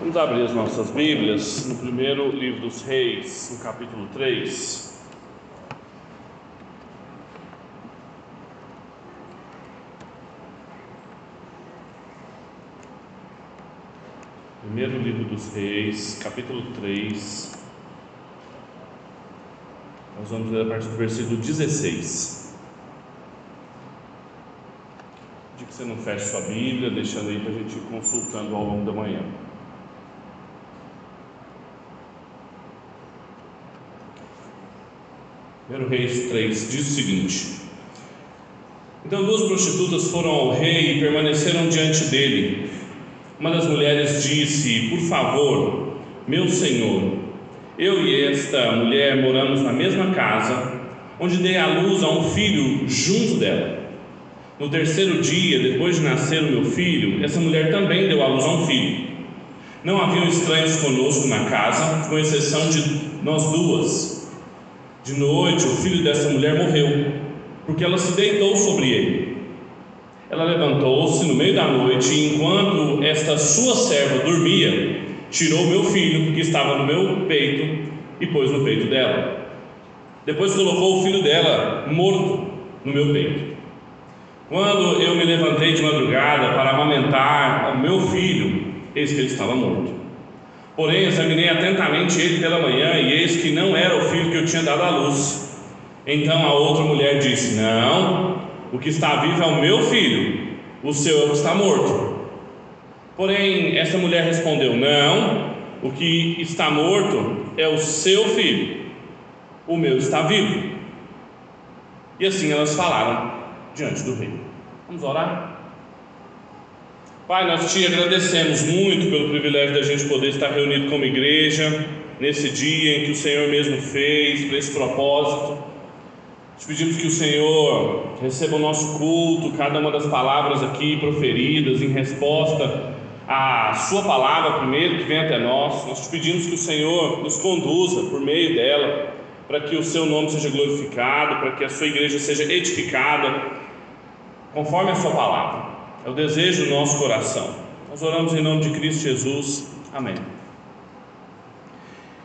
Vamos abrir as nossas Bíblias no primeiro livro dos Reis, no capítulo 3. Primeiro livro dos Reis, capítulo 3. Nós vamos ler a partir do versículo 16. De que você não feche sua Bíblia, deixando aí para a gente ir consultando ao longo da manhã. Primeiro Reis 3 diz o seguinte: Então duas prostitutas foram ao rei e permaneceram diante dele. Uma das mulheres disse: Por favor, meu senhor, eu e esta mulher moramos na mesma casa, onde dei à luz a um filho junto dela. No terceiro dia, depois de nascer o meu filho, essa mulher também deu à luz a um filho. Não haviam estranhos conosco na casa, com exceção de nós duas. De noite, o filho dessa mulher morreu, porque ela se deitou sobre ele. Ela levantou-se no meio da noite e, enquanto esta sua serva dormia, tirou meu filho, que estava no meu peito, e pôs no peito dela. Depois colocou o filho dela morto no meu peito. Quando eu me levantei de madrugada para amamentar o meu filho, eis que ele estava morto. Porém, examinei atentamente ele pela manhã e eis que não era o filho que eu tinha dado à luz. Então a outra mulher disse: Não, o que está vivo é o meu filho, o seu está morto. Porém, essa mulher respondeu: Não, o que está morto é o seu filho, o meu está vivo. E assim elas falaram diante do rei. Vamos orar? Pai, nós te agradecemos muito pelo privilégio da gente poder estar reunido como igreja nesse dia em que o Senhor mesmo fez, para esse propósito. Te pedimos que o Senhor receba o nosso culto, cada uma das palavras aqui proferidas em resposta à Sua palavra, primeiro que vem até nós. Nós te pedimos que o Senhor nos conduza por meio dela, para que o Seu nome seja glorificado, para que a Sua igreja seja edificada, conforme a Sua palavra. É o desejo do nosso coração. Nós oramos em nome de Cristo Jesus. Amém.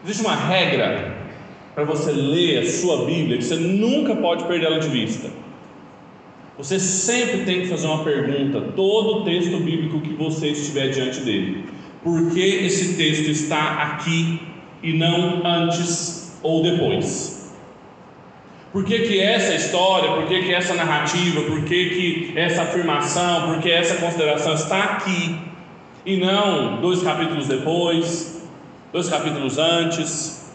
Existe uma regra para você ler a sua Bíblia que você nunca pode perder ela de vista. Você sempre tem que fazer uma pergunta, todo o texto bíblico que você estiver diante dele. Por que esse texto está aqui e não antes ou depois? Por que, que essa história, por que, que essa narrativa, por que, que essa afirmação, por que essa consideração está aqui e não dois capítulos depois, dois capítulos antes?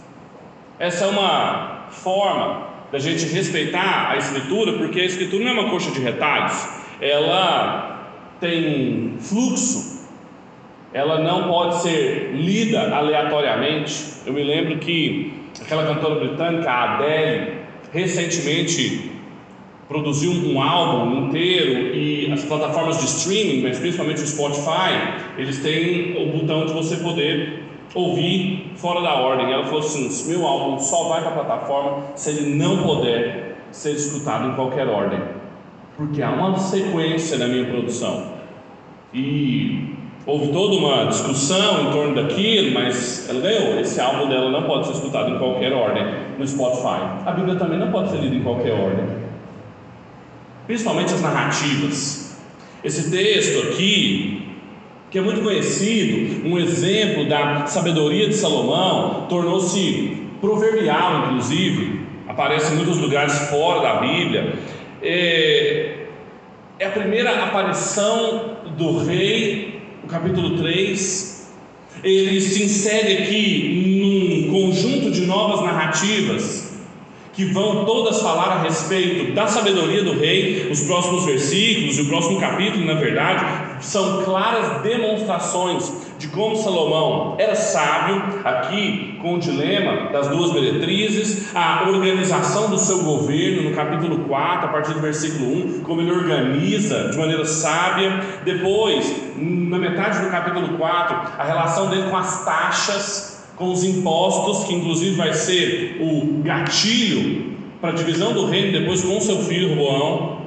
Essa é uma forma da gente respeitar a Escritura, porque a Escritura não é uma coxa de retalhos, ela tem fluxo, ela não pode ser lida aleatoriamente. Eu me lembro que aquela cantora britânica, a Adele, recentemente produziu um álbum inteiro e as plataformas de streaming, mas principalmente o Spotify, eles têm o botão de você poder ouvir fora da ordem. Ela falou assim: meu álbum só vai para a plataforma se ele não puder ser escutado em qualquer ordem, porque há uma sequência na minha produção. E houve toda uma discussão em torno daquilo, mas ela ganhou. Esse álbum dela não pode ser escutado em qualquer ordem no Spotify. A Bíblia também não pode ser lida em qualquer ordem, principalmente as narrativas. Esse texto aqui, que é muito conhecido, um exemplo da sabedoria de Salomão, tornou-se proverbial, inclusive, aparece em muitos lugares fora da Bíblia. É, é a primeira aparição do rei, capítulo 3. Ele se insere aqui num conjunto de novas narrativas que vão todas falar a respeito da sabedoria do rei. Os próximos versículos e o próximo capítulo, na verdade, são claras demonstrações de como Salomão era sábio, aqui com o dilema das duas meretrizes, a organização do seu governo, no capítulo 4, a partir do versículo 1, como ele organiza de maneira sábia. Depois, na metade do capítulo 4, a relação dele com as taxas, com os impostos, que inclusive vai ser o gatilho para a divisão do reino depois com seu filho Roão.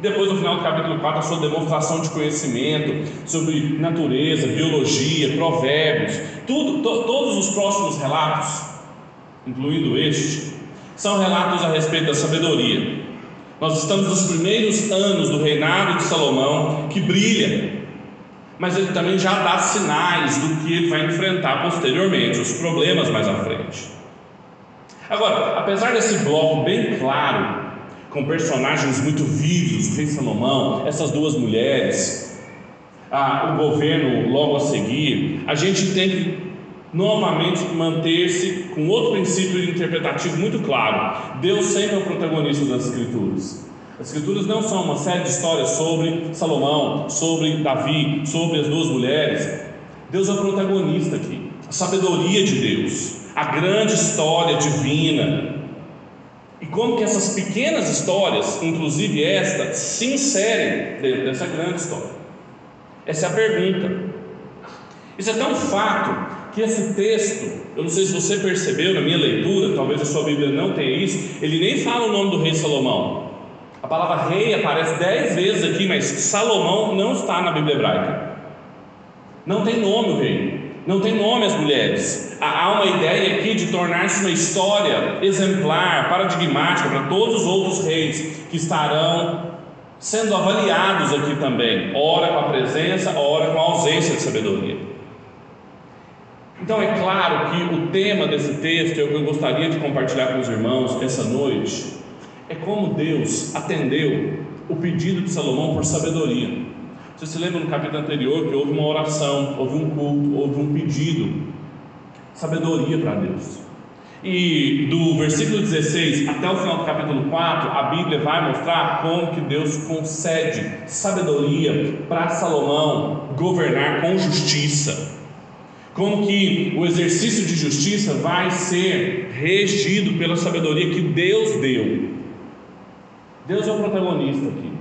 Depois, no final do capítulo 4, a sua demonstração de conhecimento sobre natureza, biologia, provérbios, tudo, to, todos os próximos relatos, incluindo este, são relatos a respeito da sabedoria. Nós estamos nos primeiros anos do reinado de Salomão, que brilha, mas ele também já dá sinais do que ele vai enfrentar posteriormente, os problemas mais à frente. Agora, apesar desse bloco bem claro com personagens muito vivos, o rei Salomão, essas duas mulheres, ah, o governo logo a seguir, a gente tem que novamente manter-se com outro princípio interpretativo muito claro. Deus sempre é o protagonista das Escrituras. As Escrituras não são uma série de histórias sobre Salomão, sobre Davi, sobre as duas mulheres. Deus é o protagonista aqui. A sabedoria de Deus, a grande história divina, e como que essas pequenas histórias, inclusive esta, se inserem dentro dessa grande história? Essa é a pergunta. Isso é tão fato que esse texto, eu não sei se você percebeu na minha leitura, talvez a sua Bíblia não tenha isso, ele nem fala o nome do rei Salomão. A palavra rei aparece dez vezes aqui, mas Salomão não está na Bíblia hebraica. Não tem nome o rei. Não tem nome as mulheres. Há uma ideia aqui de tornar-se uma história exemplar, paradigmática para todos os outros reis que estarão sendo avaliados aqui também, ora com a presença, ora com a ausência de sabedoria. Então é claro que o tema desse texto, é eu gostaria de compartilhar com os irmãos essa noite, é como Deus atendeu o pedido de Salomão por sabedoria. Você se lembra no capítulo anterior que houve uma oração, houve um culto, houve um pedido, sabedoria para Deus. E do versículo 16 até o final do capítulo 4, a Bíblia vai mostrar como que Deus concede sabedoria para Salomão governar com justiça. Como que o exercício de justiça vai ser regido pela sabedoria que Deus deu. Deus é o protagonista aqui.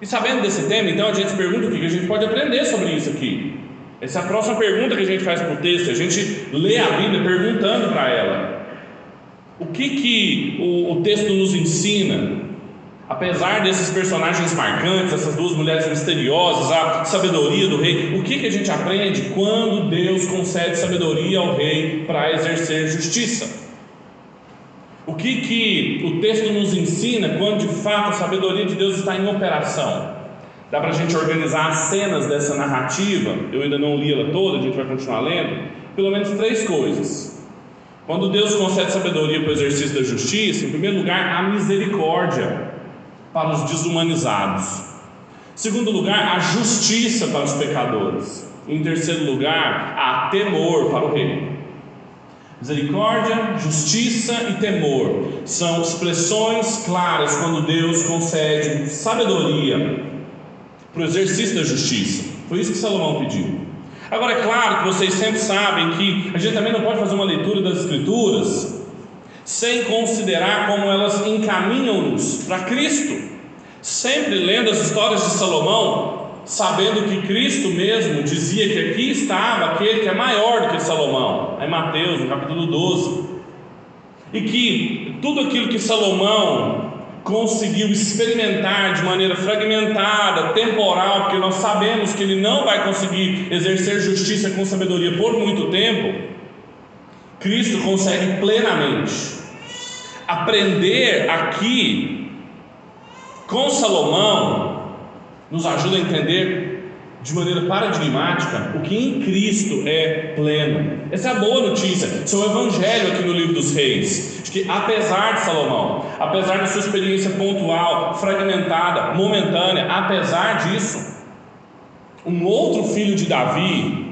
E sabendo desse tema, então a gente pergunta o que a gente pode aprender sobre isso aqui. Essa é a próxima pergunta que a gente faz para o texto. A gente lê a Bíblia perguntando para ela: o que, que o, o texto nos ensina? Apesar desses personagens marcantes, essas duas mulheres misteriosas, a sabedoria do rei, o que, que a gente aprende quando Deus concede sabedoria ao rei para exercer justiça? O que, que o texto nos ensina quando de fato a sabedoria de Deus está em operação? Dá para a gente organizar as cenas dessa narrativa, eu ainda não li ela toda, a gente vai continuar lendo. Pelo menos três coisas. Quando Deus concede sabedoria para o exercício da justiça, em primeiro lugar, a misericórdia para os desumanizados. Em segundo lugar, a justiça para os pecadores. Em terceiro lugar, a temor para o rei. Misericórdia, justiça e temor são expressões claras quando Deus concede sabedoria para o exercício da justiça. Foi isso que Salomão pediu. Agora, é claro que vocês sempre sabem que a gente também não pode fazer uma leitura das Escrituras sem considerar como elas encaminham-nos para Cristo. Sempre lendo as histórias de Salomão, sabendo que Cristo mesmo dizia que aqui estava aquele que é maior do que Salomão, em Mateus, no capítulo 12, e que tudo aquilo que Salomão conseguiu experimentar de maneira fragmentada, temporal, porque nós sabemos que ele não vai conseguir exercer justiça com sabedoria por muito tempo, Cristo consegue plenamente aprender aqui com Salomão nos ajuda a entender de maneira paradigmática o que em Cristo é pleno. Essa é a boa notícia. Isso é o Evangelho aqui no livro dos Reis. De que apesar de Salomão, apesar da sua experiência pontual, fragmentada, momentânea, apesar disso, um outro filho de Davi,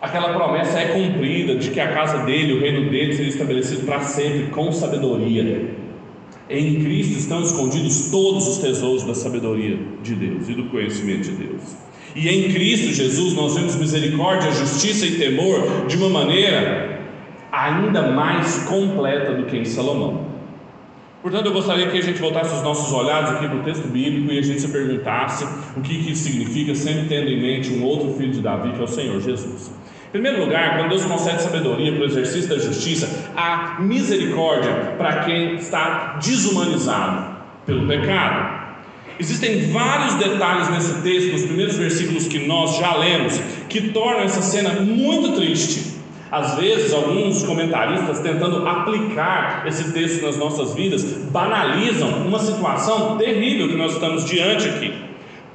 aquela promessa é cumprida de que a casa dele, o reino dele, seria estabelecido para sempre com sabedoria. Em Cristo estão escondidos todos os tesouros da sabedoria de Deus e do conhecimento de Deus. E em Cristo Jesus nós vemos misericórdia, justiça e temor de uma maneira ainda mais completa do que em Salomão. Portanto, eu gostaria que a gente voltasse os nossos olhares aqui para o texto bíblico e a gente se perguntasse o que, que significa, sempre tendo em mente um outro filho de Davi, que é o Senhor Jesus. Primeiro lugar, quando Deus concede sabedoria para o exercício da justiça, há misericórdia para quem está desumanizado. pelo pecado. Existem vários detalhes nesse texto, nos primeiros versículos que nós já lemos, que tornam essa cena muito triste. Às vezes, alguns comentaristas, tentando aplicar esse texto nas nossas vidas, banalizam uma situação terrível que nós estamos diante aqui.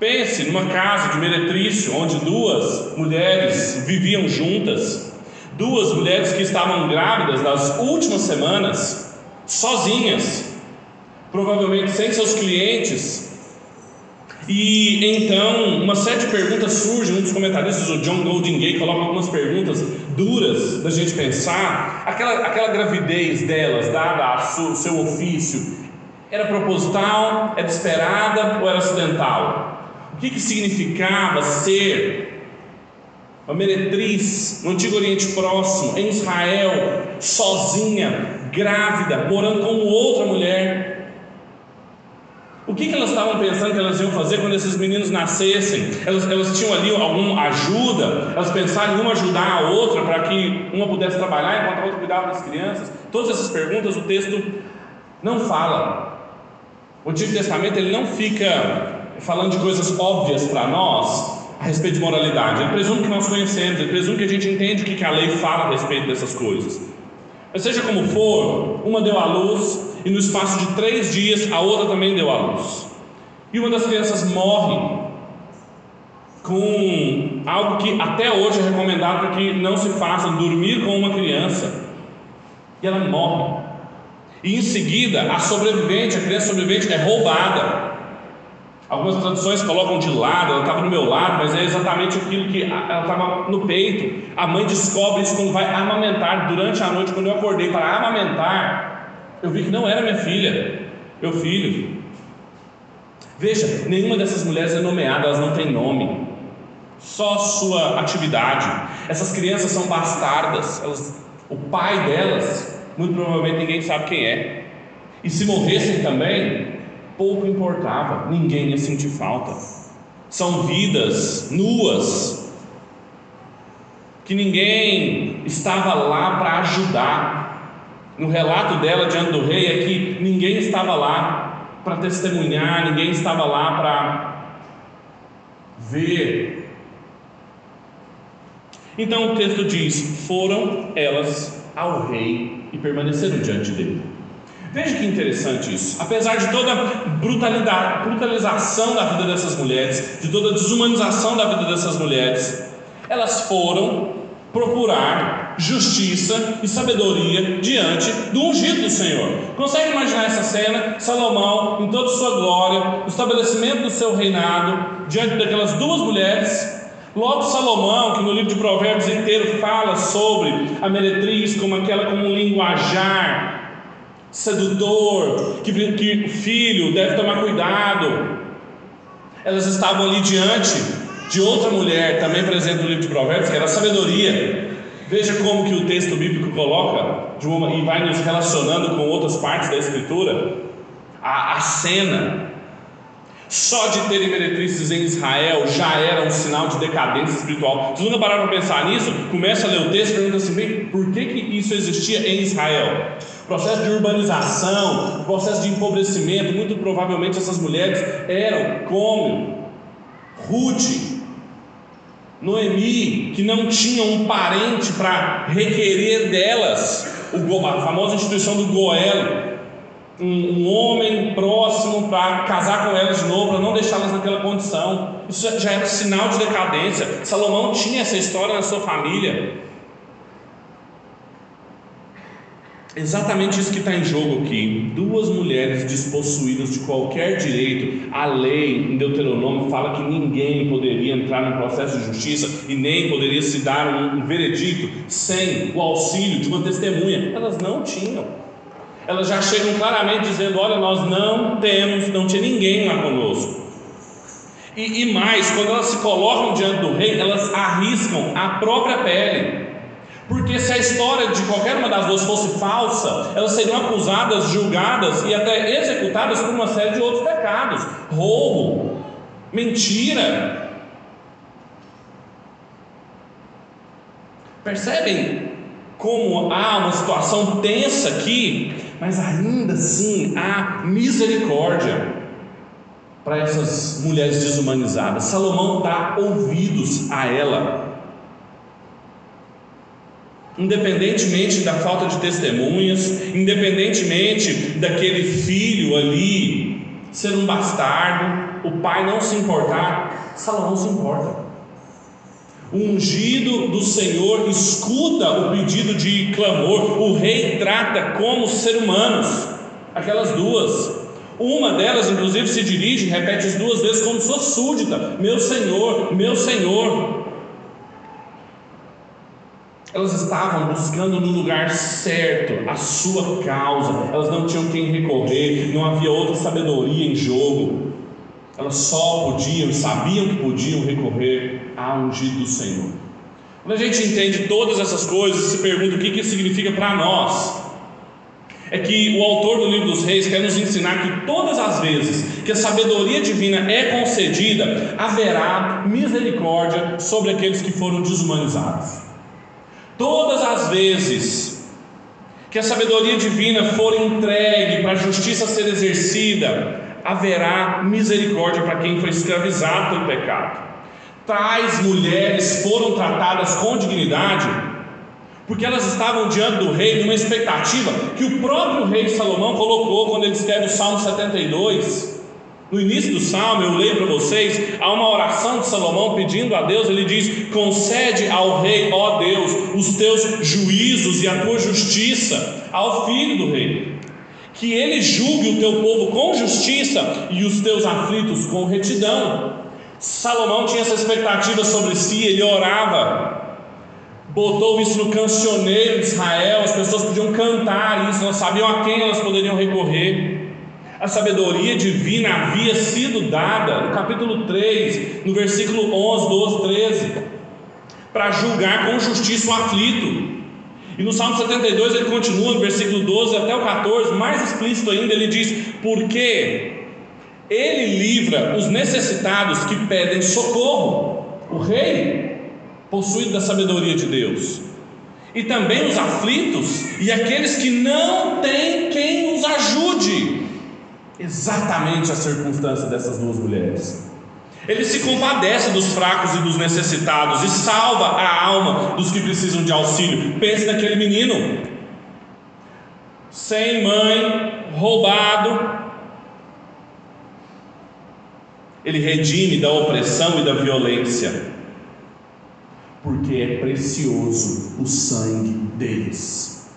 Pense numa casa de meretrício, onde duas mulheres viviam juntas, duas mulheres que estavam grávidas nas últimas semanas, sozinhas, provavelmente sem seus clientes, e então, uma série de perguntas surgem. Um dos comentaristas, o John Golding Gay, coloca algumas perguntas duras da gente pensar. Aquela, aquela gravidez delas, dada ao seu, seu ofício, era proposital, era esperada ou era acidental? Que, que significava ser uma meretriz no Antigo Oriente Próximo, em Israel, sozinha, grávida, morando com outra mulher? O que, que elas estavam pensando que elas iam fazer quando esses meninos nascessem? Elas, elas tinham ali alguma ajuda? Elas pensaram em uma ajudar a outra para que uma pudesse trabalhar enquanto a outra cuidava das crianças? Todas essas perguntas o texto não fala. O Antigo Testamento ele não fica falando de coisas óbvias para nós a respeito de moralidade. Ele presume que nós conhecemos, ele presume que a gente entende o que a lei fala a respeito dessas coisas. Mas seja como for, uma deu à luz e no espaço de três dias a outra também deu à luz. E uma das crianças morre com algo que até hoje é recomendado que não se faça, dormir com uma criança. E ela morre. E em seguida, a sobrevivente, a criança sobrevivente é roubada. Algumas traduções colocam de lado, ela estava no meu lado, mas é exatamente aquilo que ela estava no peito. A mãe descobre isso quando vai amamentar durante a noite, quando eu acordei para amamentar. Eu vi que não era minha filha, meu filho. Veja, nenhuma dessas mulheres é nomeada, elas não têm nome, só sua atividade. Essas crianças são bastardas, elas, o pai delas, muito provavelmente ninguém sabe quem é. E se morressem também, pouco importava, ninguém ia sentir falta. São vidas nuas, que ninguém estava lá para ajudar, no relato dela diante do rei é que ninguém estava lá para testemunhar, ninguém estava lá para ver. Então o texto diz: foram elas ao rei e permaneceram diante dele. Veja que interessante isso. Apesar de toda a brutalização da vida dessas mulheres, de toda desumanização da vida dessas mulheres, elas foram procurar justiça e sabedoria diante do ungido do Senhor. Consegue imaginar essa cena? Salomão, em toda sua glória, no estabelecimento do seu reinado, diante daquelas duas mulheres. Logo, Salomão, que no livro de Provérbios inteiro fala sobre a meretriz como aquela como um linguajar sedutor, que, que o filho deve tomar cuidado. Elas estavam ali diante de outra mulher, também presente no livro de Provérbios, que era sabedoria. Veja como que o texto bíblico coloca uma, e vai nos relacionando com outras partes da Escritura. A, a cena só de terem meretrizes em Israel já era um sinal de decadência espiritual. Vocês nunca pararam para pensar nisso? Começa a ler o texto e pergunta assim: bem, por que, que isso existia em Israel? Processo de urbanização, processo de empobrecimento. Muito provavelmente essas mulheres eram como Ruth, Noemi, que não tinha um parente para requerer delas, o, a famosa instituição do Goel, um, um homem próximo para casar com elas de novo, para não deixá-las naquela condição. Isso já era um sinal de decadência. Salomão tinha essa história na sua família. Exatamente isso que está em jogo aqui. Duas mulheres despossuídas de qualquer direito. A lei em Deuteronômio fala que ninguém poderia entrar num processo de justiça e nem poderia se dar um, um veredito sem o auxílio de uma testemunha. Elas não tinham. Elas já chegam claramente dizendo: Olha, nós não temos, não tinha ninguém lá conosco. E, e mais, quando elas se colocam diante do rei, elas arriscam a própria pele. Porque se a história de qualquer uma das duas fosse falsa, elas seriam acusadas, julgadas e até executadas por uma série de outros pecados: roubo, mentira. Percebem como há uma situação tensa aqui? Mas ainda assim há misericórdia para essas mulheres desumanizadas. Salomão dá ouvidos a ela. Independentemente da falta de testemunhas, independentemente daquele filho ali ser um bastardo, o pai não se importar, Salomão se importa. O ungido do Senhor escuta o pedido de clamor, o rei trata como ser humanos, aquelas duas. Uma delas, inclusive, se dirige, repete as duas vezes como sua súdita: Meu Senhor, meu Senhor. Elas estavam buscando no lugar certo a sua causa, elas não tinham quem recorrer, não havia outra sabedoria em jogo. Elas só podiam sabiam que podiam recorrer ao ungido do Senhor. Quando a gente entende todas essas coisas, se pergunta o que isso significa para nós. É que o autor do livro dos reis quer nos ensinar que todas as vezes que a sabedoria divina é concedida, haverá misericórdia sobre aqueles que foram desumanizados. Todas as vezes que a sabedoria divina for entregue para a justiça ser exercida, haverá misericórdia para quem foi escravizado pelo pecado. Tais mulheres foram tratadas com dignidade, porque elas estavam diante do rei numa expectativa que o próprio rei Salomão colocou quando ele escreve o Salmo 72. No início do salmo, eu leio para vocês, há uma oração de Salomão pedindo a Deus, ele diz: Concede ao rei, ó Deus, os teus juízos e a tua justiça ao filho do rei que ele julgue o teu povo com justiça e os teus aflitos com retidão. Salomão tinha essa expectativa sobre si, ele orava, botou isso no cancioneiro de Israel, as pessoas podiam cantar isso, não sabiam a quem elas poderiam recorrer. A sabedoria divina havia sido dada, no capítulo 3, no versículo 11, 12, 13, para julgar com justiça o aflito. E no Salmo 72 ele continua, no versículo 12 até o 14, mais explícito ainda, ele diz: Porque ele livra os necessitados que pedem socorro, o rei, possuído da sabedoria de Deus, e também os aflitos e aqueles que não têm quem os ajude. Exatamente a circunstância dessas duas mulheres. Ele se compadece dos fracos e dos necessitados e salva a alma dos que precisam de auxílio. Pense naquele menino, sem mãe, roubado. Ele redime da opressão e da violência, porque é precioso o sangue deles.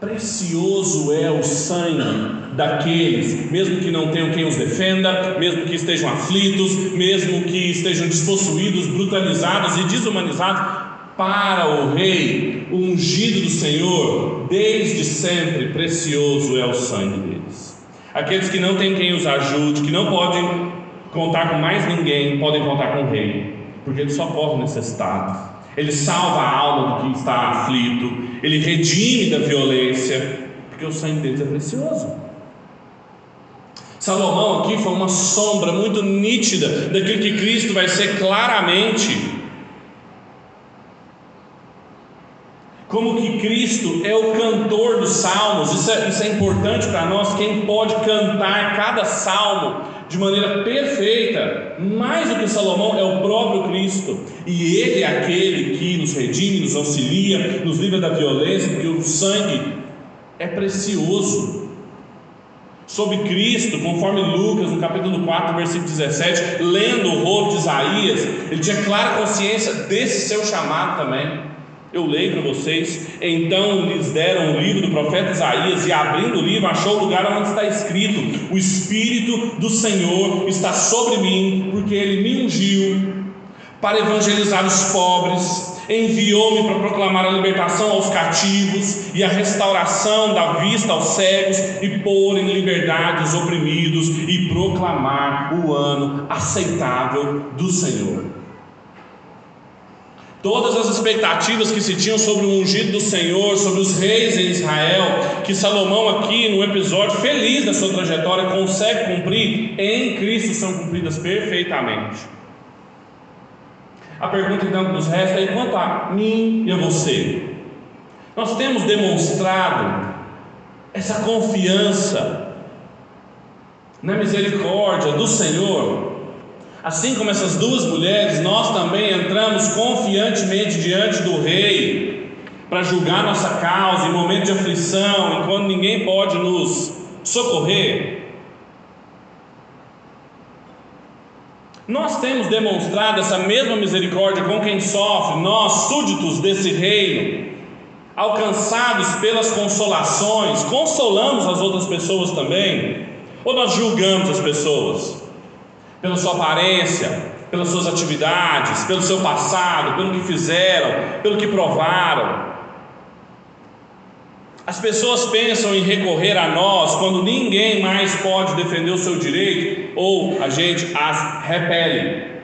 Precioso é o sangue daqueles, mesmo que não tenham quem os defenda, mesmo que estejam aflitos, mesmo que estejam despossuídos, brutalizados e desumanizados, para o Rei, o ungido do Senhor, desde sempre precioso é o sangue deles. Aqueles que não têm quem os ajude, que não podem contar com mais ninguém, podem contar com o Rei, porque ele socorre o necessitado. Ele salva a alma do que está aflito, ele redime da violência, porque o sangue deles é precioso. Salomão aqui foi uma sombra muito nítida daquilo que Cristo vai ser claramente. Como que Cristo é o cantor dos salmos, isso é, isso é importante para nós. Quem pode cantar cada salmo de maneira perfeita, mais do que Salomão, é o próprio Cristo, e Ele é aquele que nos redime, nos auxilia, nos livra da violência, porque o sangue é precioso. Sobre Cristo, conforme Lucas, no capítulo 4, versículo 17, lendo o rolo de Isaías, ele tinha clara consciência desse seu chamado também. Eu leio para vocês. Então lhes deram o livro do profeta Isaías, e abrindo o livro, achou o lugar onde está escrito: O Espírito do Senhor está sobre mim, porque ele me ungiu para evangelizar os pobres, enviou-me para proclamar a libertação aos cativos e a restauração da vista aos cegos, e pôr em liberdade os oprimidos, e proclamar o ano aceitável do Senhor. Todas as expectativas que se tinham sobre o ungido do Senhor, sobre os reis em Israel, que Salomão, aqui no episódio feliz da sua trajetória, consegue cumprir, em Cristo são cumpridas perfeitamente. A pergunta então que nos resta é: quanto a mim e a você? Nós temos demonstrado essa confiança na misericórdia do Senhor, assim como essas duas mulheres, nós também entramos confiantemente diante do Rei para julgar nossa causa em momento de aflição, enquanto ninguém pode nos socorrer. Nós temos demonstrado essa mesma misericórdia com quem sofre, nós, súditos desse reino, alcançados pelas consolações, consolamos as outras pessoas também? Ou nós julgamos as pessoas pela sua aparência, pelas suas atividades, pelo seu passado, pelo que fizeram, pelo que provaram? As pessoas pensam em recorrer a nós quando ninguém mais pode defender o seu direito ou a gente as repele.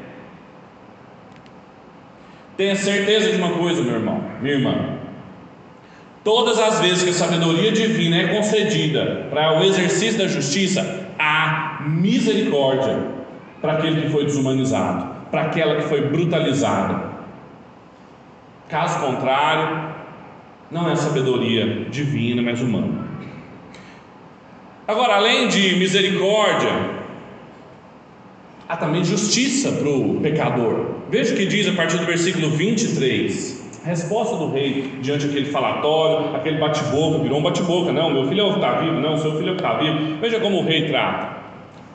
Tenha certeza de uma coisa, meu irmão, minha irmã. Todas as vezes que a sabedoria divina é concedida para o exercício da justiça, há misericórdia para aquele que foi desumanizado, para aquela que foi brutalizada. Caso contrário, não é sabedoria divina, mas humana. Agora, além de misericórdia, há também justiça para o pecador. Veja o que diz a partir do versículo 23. Resposta do rei diante daquele falatório, aquele bate-boca, virou um bate-boca, não, meu filho é o que está vivo, não, seu filho é o está vivo. Veja como o rei trata.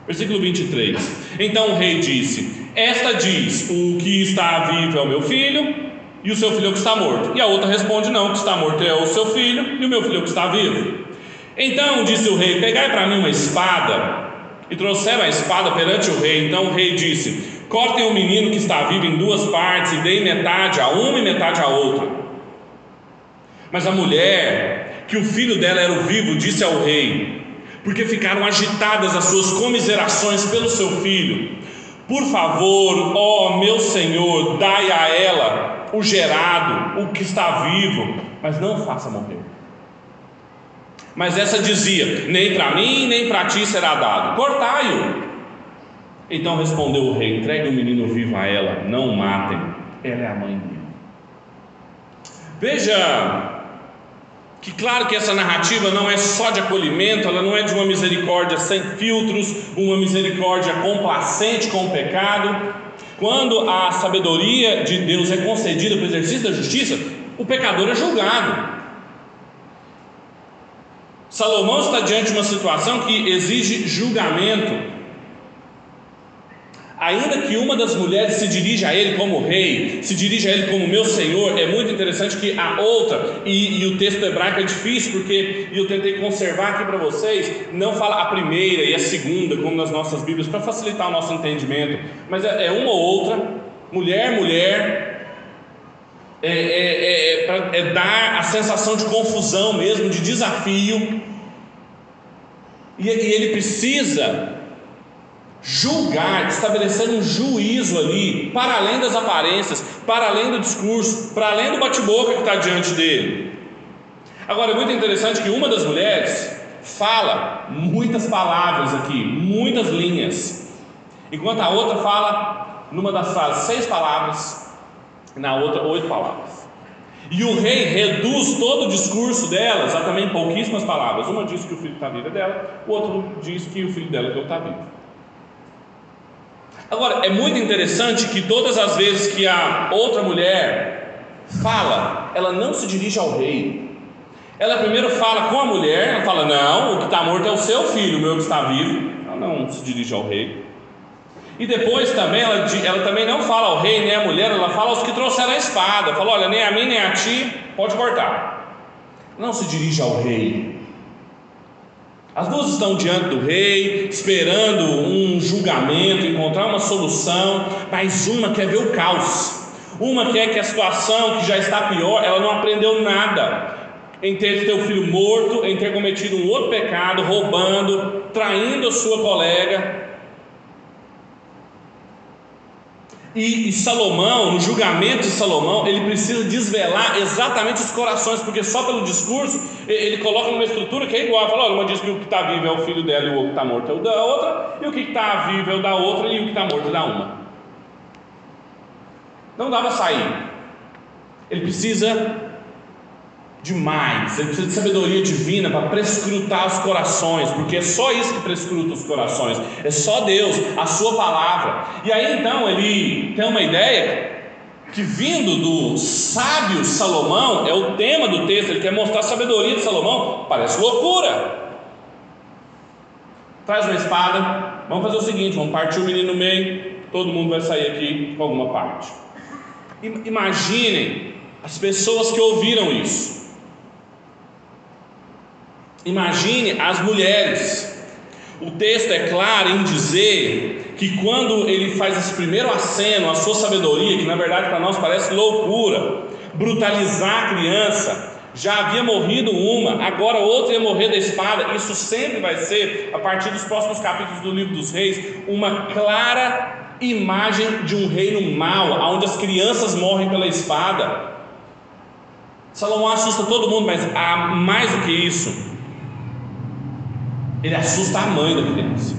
Versículo 23. Então o rei disse: Esta diz: O que está vivo é o meu filho, e o seu filho é o que está morto. E a outra responde: Não, o que está morto é o seu filho, e o meu filho é o que está vivo. Então disse o rei: Pegai para mim uma espada. E trouxeram a espada perante o rei. Então o rei disse: Cortem o menino que está vivo em duas partes e deem metade a uma e metade a outra. Mas a mulher, que o filho dela era o vivo, disse ao rei, porque ficaram agitadas as suas comiserações pelo seu filho: Por favor, ó meu senhor, dai a ela o gerado, o que está vivo, mas não faça morrer. Mas essa dizia: Nem para mim, nem para ti será dado, cortai-o. Então respondeu o rei: entregue o menino vivo a ela, não matem, ela é a mãe dele. Veja que, claro, que essa narrativa não é só de acolhimento, ela não é de uma misericórdia sem filtros, uma misericórdia complacente com o pecado. Quando a sabedoria de Deus é concedida para o exercício da justiça, o pecador é julgado. Salomão está diante de uma situação que exige julgamento. Ainda que uma das mulheres se dirija a ele como rei, se dirija a ele como meu senhor, é muito interessante que a outra, e, e o texto hebraico é difícil, porque eu tentei conservar aqui para vocês, não fala a primeira e a segunda, como nas nossas Bíblias, para facilitar o nosso entendimento, mas é, é uma ou outra, mulher, mulher, é, é, é, é dar a sensação de confusão mesmo, de desafio, e, e ele precisa julgar, estabelecer um juízo ali, para além das aparências, para além do discurso, para além do bate-boca que está diante dele. Agora é muito interessante que uma das mulheres fala muitas palavras aqui, muitas linhas, enquanto a outra fala, numa das frases, seis palavras, na outra, oito palavras. E o rei reduz todo o discurso delas a também pouquíssimas palavras. Uma diz que o filho está vivo é dela, o outro diz que o filho dela é está vivo. Agora, é muito interessante que todas as vezes que a outra mulher fala, ela não se dirige ao rei. Ela primeiro fala com a mulher, ela fala: Não, o que está morto é o seu filho, o meu que está vivo. Ela não se dirige ao rei. E depois também, ela, ela também não fala ao rei nem à mulher, ela fala aos que trouxeram a espada. Fala: Olha, nem a mim nem a ti, pode cortar. Não se dirige ao rei. As duas estão diante do rei, esperando um julgamento, encontrar uma solução, mas uma quer ver o caos. Uma quer que a situação que já está pior, ela não aprendeu nada em ter seu filho morto, em ter cometido um outro pecado, roubando, traindo a sua colega, E, e, Salomão, no julgamento de Salomão, ele precisa desvelar exatamente os corações, porque só pelo discurso ele coloca numa estrutura que é igual. Fala, olha, uma diz que o que está vivo é o filho dela e o que está morto é o da outra, e o que está vivo é o da outra e o que está morto é da uma. Não dá para sair. Ele precisa demais. Ele precisa de sabedoria divina para prescrutar os corações, porque é só isso que prescruta os corações. É só Deus, a sua palavra. E aí então ele tem uma ideia que vindo do sábio Salomão, é o tema do texto, ele quer mostrar a sabedoria de Salomão, parece loucura. Traz uma espada, vamos fazer o seguinte, vamos partir o menino no meio, todo mundo vai sair aqui com alguma parte. Imaginem as pessoas que ouviram isso. Imagine as mulheres. O texto é claro em dizer que quando ele faz esse primeiro aceno à sua sabedoria, que na verdade para nós parece loucura, brutalizar a criança, já havia morrido uma, agora outra ia morrer da espada. Isso sempre vai ser, a partir dos próximos capítulos do livro dos reis, uma clara imagem de um reino mau, onde as crianças morrem pela espada. Salomão assusta todo mundo, mas há mais do que isso ele assusta a mãe da criança.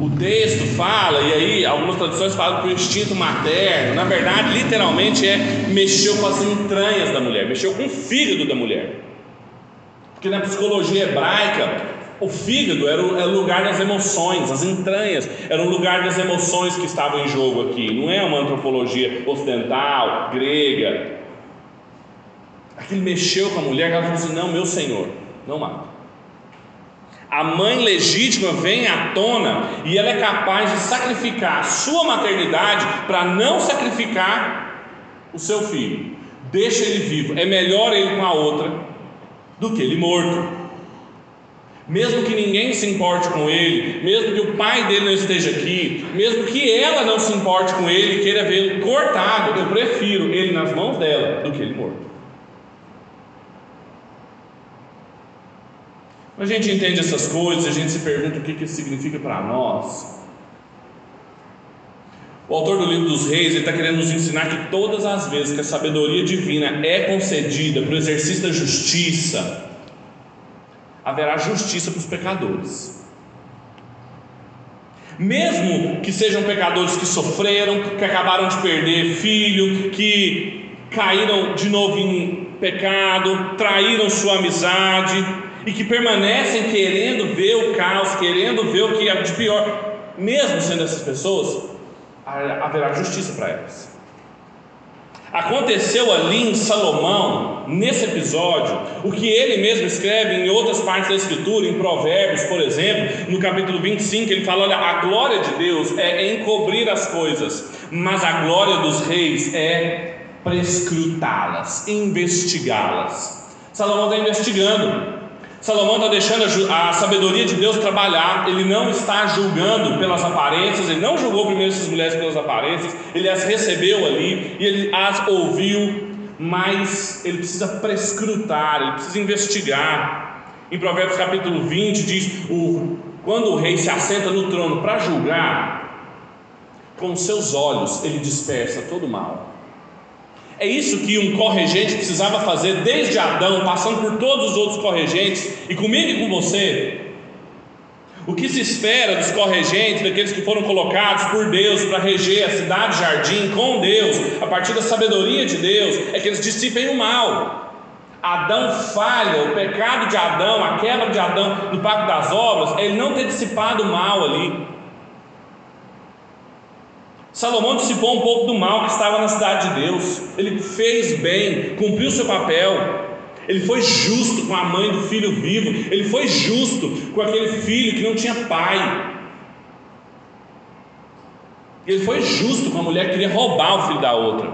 O texto fala, e aí algumas traduções falam que o instinto materno, na verdade, literalmente é mexeu com as entranhas da mulher, mexeu com o fígado da mulher. Porque na psicologia hebraica, o fígado era o, era o lugar das emoções, as entranhas era o lugar das emoções que estavam em jogo aqui. Não é uma antropologia ocidental, grega. Aquilo mexeu com a mulher, ela falou assim: não, meu senhor, não mata a mãe legítima vem à tona e ela é capaz de sacrificar a sua maternidade para não sacrificar o seu filho. Deixa ele vivo. É melhor ele com a outra do que ele morto. Mesmo que ninguém se importe com ele, mesmo que o pai dele não esteja aqui, mesmo que ela não se importe com ele e queira vê-lo cortado, eu prefiro ele nas mãos dela do que ele morto. A gente entende essas coisas, a gente se pergunta o que, que isso significa para nós. O autor do livro dos reis está querendo nos ensinar que todas as vezes que a sabedoria divina é concedida para o exercício da justiça, haverá justiça para os pecadores. Mesmo que sejam pecadores que sofreram, que acabaram de perder filho, que caíram de novo em pecado, traíram sua amizade, e que permanecem querendo ver o caos, querendo ver o que é de pior, mesmo sendo essas pessoas, haverá justiça para elas. Aconteceu ali em Salomão, nesse episódio, o que ele mesmo escreve em outras partes da Escritura, em Provérbios, por exemplo, no capítulo 25, ele fala: Olha, a glória de Deus é encobrir as coisas, mas a glória dos reis é prescrutá-las, investigá-las. Salomão está investigando, Salomão está deixando a sabedoria de Deus trabalhar, ele não está julgando pelas aparências, ele não julgou primeiro essas mulheres pelas aparências, ele as recebeu ali e ele as ouviu, mas ele precisa prescrutar, ele precisa investigar. Em Provérbios capítulo 20 diz: o, quando o rei se assenta no trono para julgar, com seus olhos ele dispersa todo o mal. É isso que um corregente precisava fazer desde Adão, passando por todos os outros corregentes, e comigo e com você. O que se espera dos corregentes, daqueles que foram colocados por Deus para reger a cidade jardim com Deus, a partir da sabedoria de Deus, é que eles dissipem o mal. Adão falha, o pecado de Adão, a quebra de Adão no pacto das obras, é ele não ter dissipado o mal ali. Salomão dissipou um pouco do mal que estava na cidade de Deus. Ele fez bem, cumpriu seu papel. Ele foi justo com a mãe do filho vivo. Ele foi justo com aquele filho que não tinha pai. Ele foi justo com a mulher que queria roubar o filho da outra,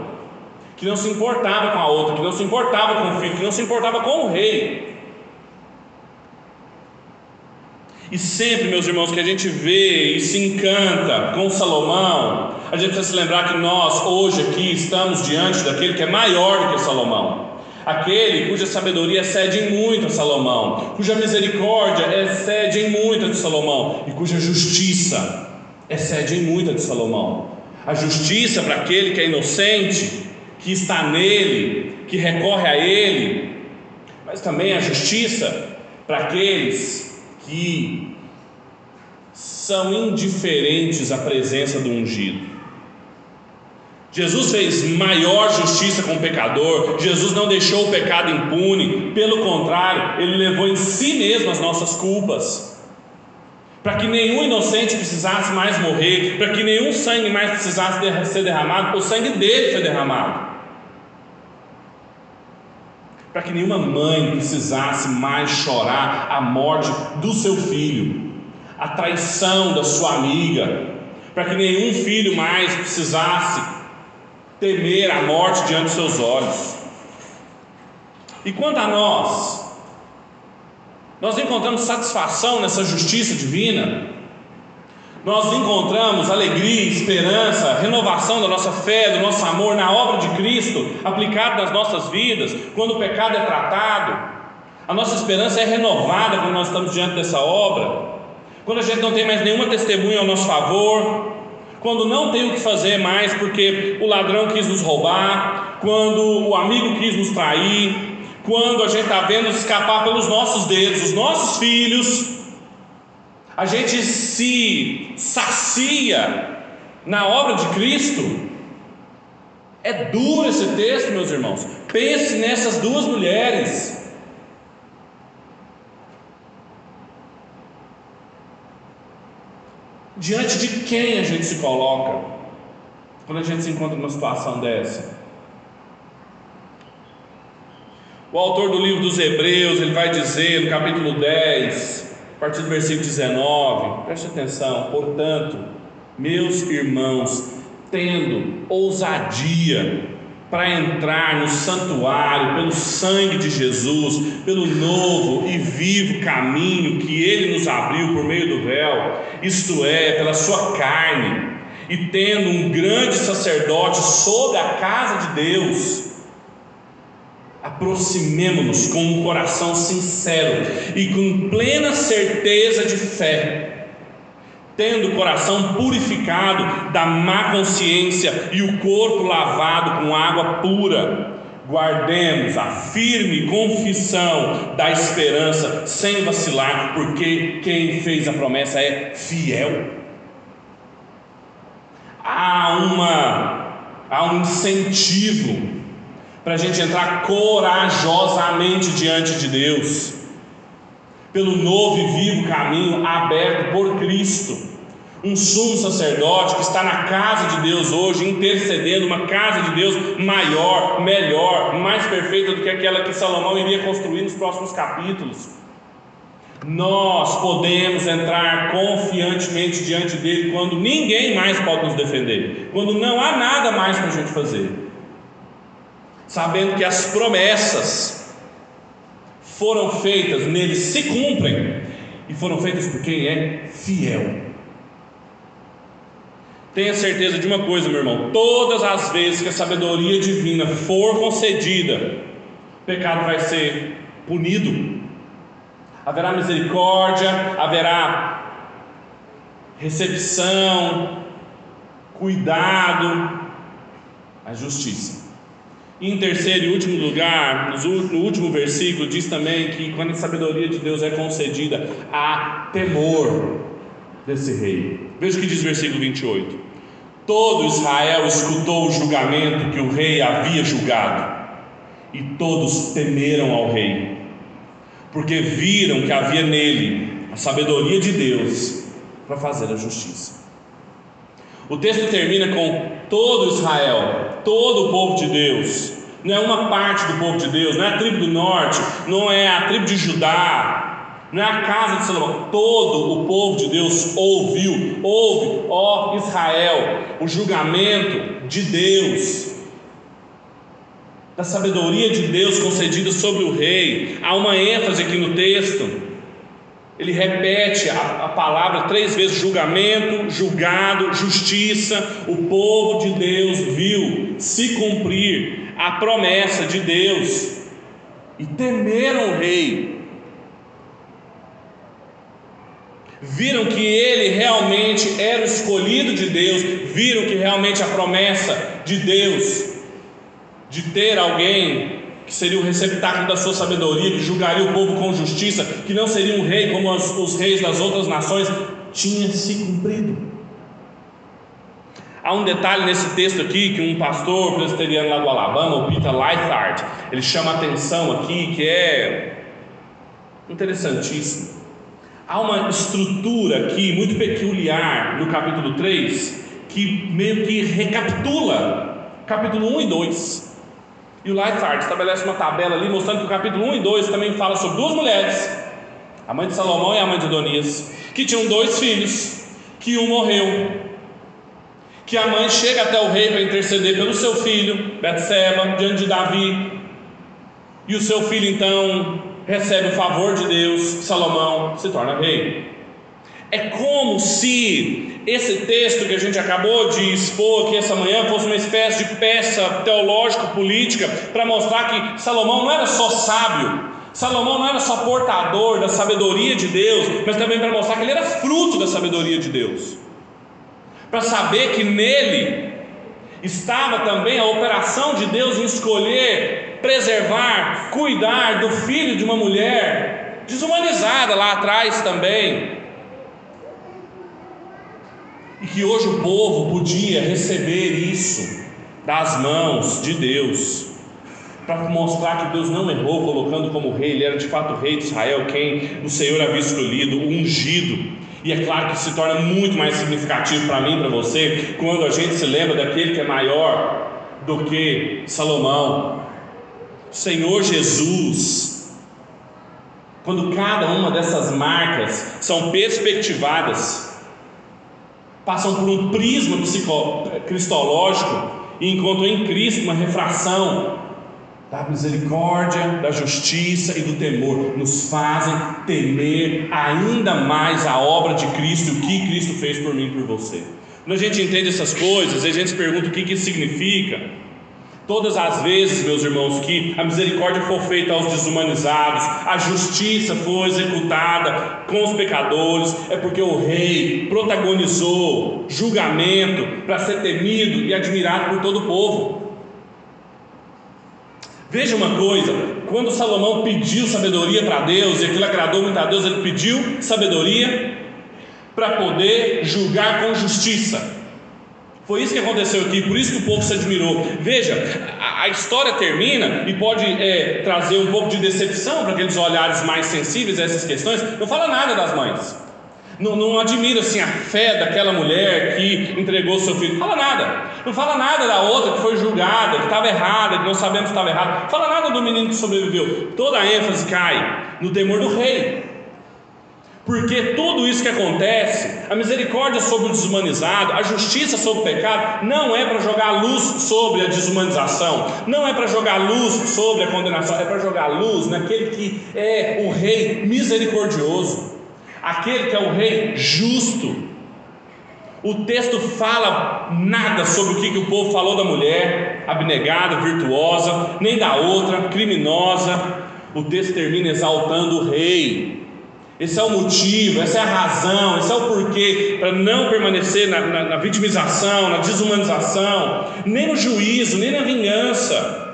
que não se importava com a outra, que não se importava com o filho, que não se importava com o rei. E sempre, meus irmãos, que a gente vê e se encanta com Salomão, a gente precisa se lembrar que nós, hoje aqui, estamos diante daquele que é maior do que Salomão. Aquele cuja sabedoria excede em muito a Salomão, cuja misericórdia excede em muito a de Salomão, e cuja justiça excede em muito a de Salomão. A justiça para aquele que é inocente, que está nele, que recorre a ele, mas também a justiça para aqueles que são indiferentes à presença do ungido. Jesus fez maior justiça com o pecador, Jesus não deixou o pecado impune, pelo contrário, ele levou em si mesmo as nossas culpas, para que nenhum inocente precisasse mais morrer, para que nenhum sangue mais precisasse ser derramado, o sangue dele foi derramado, para que nenhuma mãe precisasse mais chorar a morte do seu filho, a traição da sua amiga, para que nenhum filho mais precisasse temer a morte diante de seus olhos. E quanto a nós, nós encontramos satisfação nessa justiça divina, nós encontramos alegria, esperança, renovação da nossa fé, do nosso amor na obra de Cristo aplicado nas nossas vidas, quando o pecado é tratado, a nossa esperança é renovada quando nós estamos diante dessa obra, quando a gente não tem mais nenhuma testemunha ao nosso favor, quando não tem o que fazer mais porque o ladrão quis nos roubar, quando o amigo quis nos trair, quando a gente está vendo escapar pelos nossos dedos os nossos filhos, a gente se sacia na obra de Cristo. É duro esse texto, meus irmãos. Pense nessas duas mulheres. Diante de quem a gente se coloca quando a gente se encontra numa situação dessa? O autor do livro dos Hebreus, ele vai dizer no capítulo 10, a partir do versículo 19, preste atenção, portanto, meus irmãos, tendo ousadia para entrar no santuário pelo sangue de Jesus, pelo novo e vivo caminho que ele nos abriu por meio do véu, isto é, pela sua carne, e tendo um grande sacerdote sobre a casa de Deus, aproximemo-nos com um coração sincero e com plena certeza de fé tendo o coração purificado da má consciência e o corpo lavado com água pura, guardemos a firme confissão da esperança sem vacilar, porque quem fez a promessa é fiel. Há uma há um incentivo para a gente entrar corajosamente diante de Deus pelo novo e vivo caminho aberto por Cristo. Um sumo sacerdote que está na casa de Deus hoje, intercedendo, uma casa de Deus maior, melhor, mais perfeita do que aquela que Salomão iria construir nos próximos capítulos. Nós podemos entrar confiantemente diante dele quando ninguém mais pode nos defender, quando não há nada mais para a gente fazer, sabendo que as promessas foram feitas, neles se cumprem e foram feitas por quem é fiel. Tenha certeza de uma coisa, meu irmão: todas as vezes que a sabedoria divina for concedida, o pecado vai ser punido, haverá misericórdia, haverá recepção, cuidado, a justiça. Em terceiro e último lugar, no último versículo, diz também que quando a sabedoria de Deus é concedida, há temor desse rei. Veja o que diz o versículo 28. Todo Israel escutou o julgamento que o rei havia julgado, e todos temeram ao rei, porque viram que havia nele a sabedoria de Deus para fazer a justiça. O texto termina com todo Israel, todo o povo de Deus, não é uma parte do povo de Deus, não é a tribo do norte, não é a tribo de Judá, não é a casa de Salomão, todo o povo de Deus ouviu, ouve, ó Israel, o julgamento de Deus, da sabedoria de Deus concedida sobre o rei. Há uma ênfase aqui no texto. Ele repete a, a, palavra três vezes: julgamento, julgado, justiça. O povo de Deus viu se cumprir a promessa de Deus e temeram o rei. Viram que ele realmente era o escolhido de Deus, viram que realmente a promessa de Deus de ter alguém que seria o receptáculo da sua sabedoria, que julgaria o povo com justiça, que não seria um rei como os, os reis das outras nações, tinha se cumprido. Há um detalhe nesse texto aqui que um pastor presbiteriano lá do Alabama, o Peter Lythard, ele chama atenção aqui que é interessantíssimo. Há uma estrutura aqui muito peculiar no capítulo 3 que meio que recapitula capítulo 1 e 2. E o Lythard estabelece uma tabela ali mostrando que o capítulo 1 e 2 também fala sobre duas mulheres, a mãe de Salomão e a mãe de Adonias, que tinham dois filhos, que um morreu que a mãe chega até o rei para interceder pelo seu filho, Betseba, diante de Davi, e o seu filho então recebe o favor de Deus, Salomão se torna rei. É como se esse texto que a gente acabou de expor aqui essa manhã fosse uma espécie de peça teológico-política para mostrar que Salomão não era só sábio, Salomão não era só portador da sabedoria de Deus, mas também para mostrar que ele era fruto da sabedoria de Deus para saber que nele estava também a operação de Deus em escolher, preservar, cuidar do filho de uma mulher desumanizada lá atrás também. E que hoje o povo podia receber isso das mãos de Deus, para mostrar que Deus não errou colocando como rei, ele era de fato rei de Israel, quem o Senhor havia escolhido, ungido. E é claro que se torna muito mais significativo para mim, para você, quando a gente se lembra daquele que é maior do que Salomão, Senhor Jesus. Quando cada uma dessas marcas são perspectivadas, passam por um prisma cristológico e encontram em Cristo uma refração da misericórdia, da justiça e do temor, nos fazem temer ainda mais a obra de Cristo o que Cristo fez por mim e por você. Quando a gente entende essas coisas, a gente se pergunta o que, que isso significa. Todas as vezes, meus irmãos, que a misericórdia for feita aos desumanizados, a justiça for executada com os pecadores, é porque o rei protagonizou julgamento para ser temido e admirado por todo o povo. Veja uma coisa: quando Salomão pediu sabedoria para Deus, e aquilo agradou muito a Deus, ele pediu sabedoria para poder julgar com justiça. Foi isso que aconteceu aqui, por isso que o povo se admirou. Veja, a, a história termina e pode é, trazer um pouco de decepção para aqueles olhares mais sensíveis a essas questões. Não fala nada das mães. Não, não admira assim a fé daquela mulher que entregou seu filho. Não fala nada. Não fala nada da outra que foi julgada, que estava errada, que não sabemos que estava errada. Não fala nada do menino que sobreviveu. Toda a ênfase cai no temor do rei. Porque tudo isso que acontece, a misericórdia sobre o desumanizado, a justiça sobre o pecado, não é para jogar luz sobre a desumanização, não é para jogar luz sobre a condenação, é para jogar luz naquele que é o rei misericordioso aquele que é o rei justo. O texto fala nada sobre o que, que o povo falou da mulher, abnegada, virtuosa, nem da outra, criminosa. O texto termina exaltando o rei. Esse é o motivo, essa é a razão, esse é o porquê para não permanecer na, na, na vitimização, na desumanização, nem no juízo, nem na vingança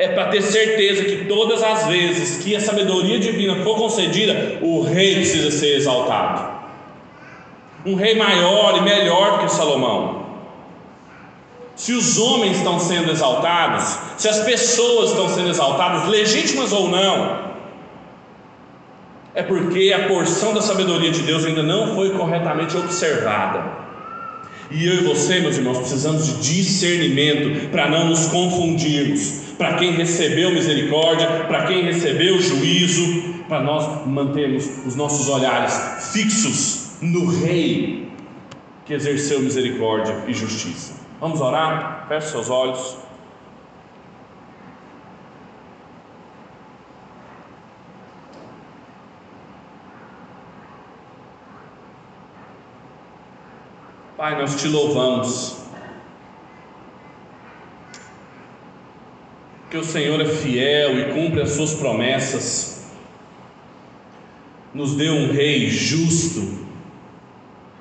é para ter certeza que todas as vezes que a sabedoria divina for concedida, o rei precisa ser exaltado. Um rei maior e melhor que Salomão. Se os homens estão sendo exaltados, se as pessoas estão sendo exaltadas, legítimas ou não, é porque a porção da sabedoria de Deus ainda não foi corretamente observada. E eu e você, meus irmãos, precisamos de discernimento para não nos confundirmos. Para quem recebeu misericórdia, para quem recebeu juízo, para nós mantermos os nossos olhares fixos no Rei que exerceu misericórdia e justiça. Vamos orar? Feche seus olhos. Pai, nós te louvamos. Que o Senhor é fiel e cumpre as suas promessas. Nos deu um rei justo,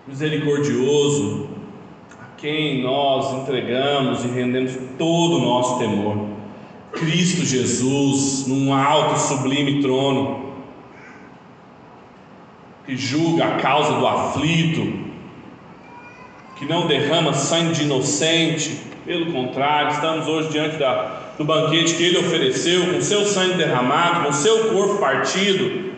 misericordioso, a quem nós entregamos e rendemos todo o nosso temor. Cristo Jesus, num alto sublime trono, que julga a causa do aflito, que não derrama sangue de inocente, pelo contrário, estamos hoje diante da, do banquete que ele ofereceu, com seu sangue derramado, com seu corpo partido,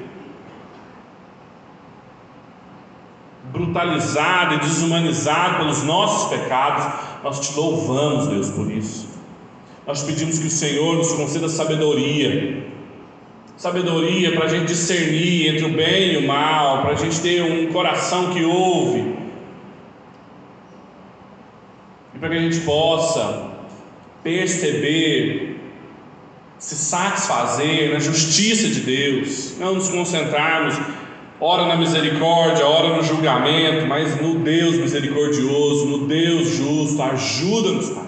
brutalizado e desumanizado pelos nossos pecados, nós te louvamos, Deus, por isso. Nós pedimos que o Senhor nos conceda sabedoria, sabedoria para a gente discernir entre o bem e o mal, para a gente ter um coração que ouve, e para que a gente possa perceber, se satisfazer na justiça de Deus, não nos concentrarmos ora na misericórdia, ora no julgamento, mas no Deus misericordioso, no Deus justo, ajuda-nos, Pai.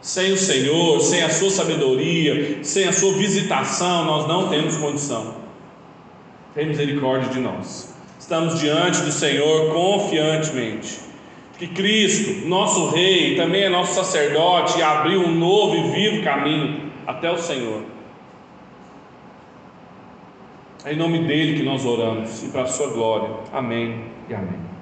Sem o Senhor, sem a Sua sabedoria, sem a Sua visitação, nós não temos condição. Tem misericórdia de nós. Estamos diante do Senhor confiantemente. Que Cristo, nosso Rei, também é nosso sacerdote abriu um novo e vivo caminho até o Senhor. É em nome dele que nós oramos e para a sua glória. Amém e amém.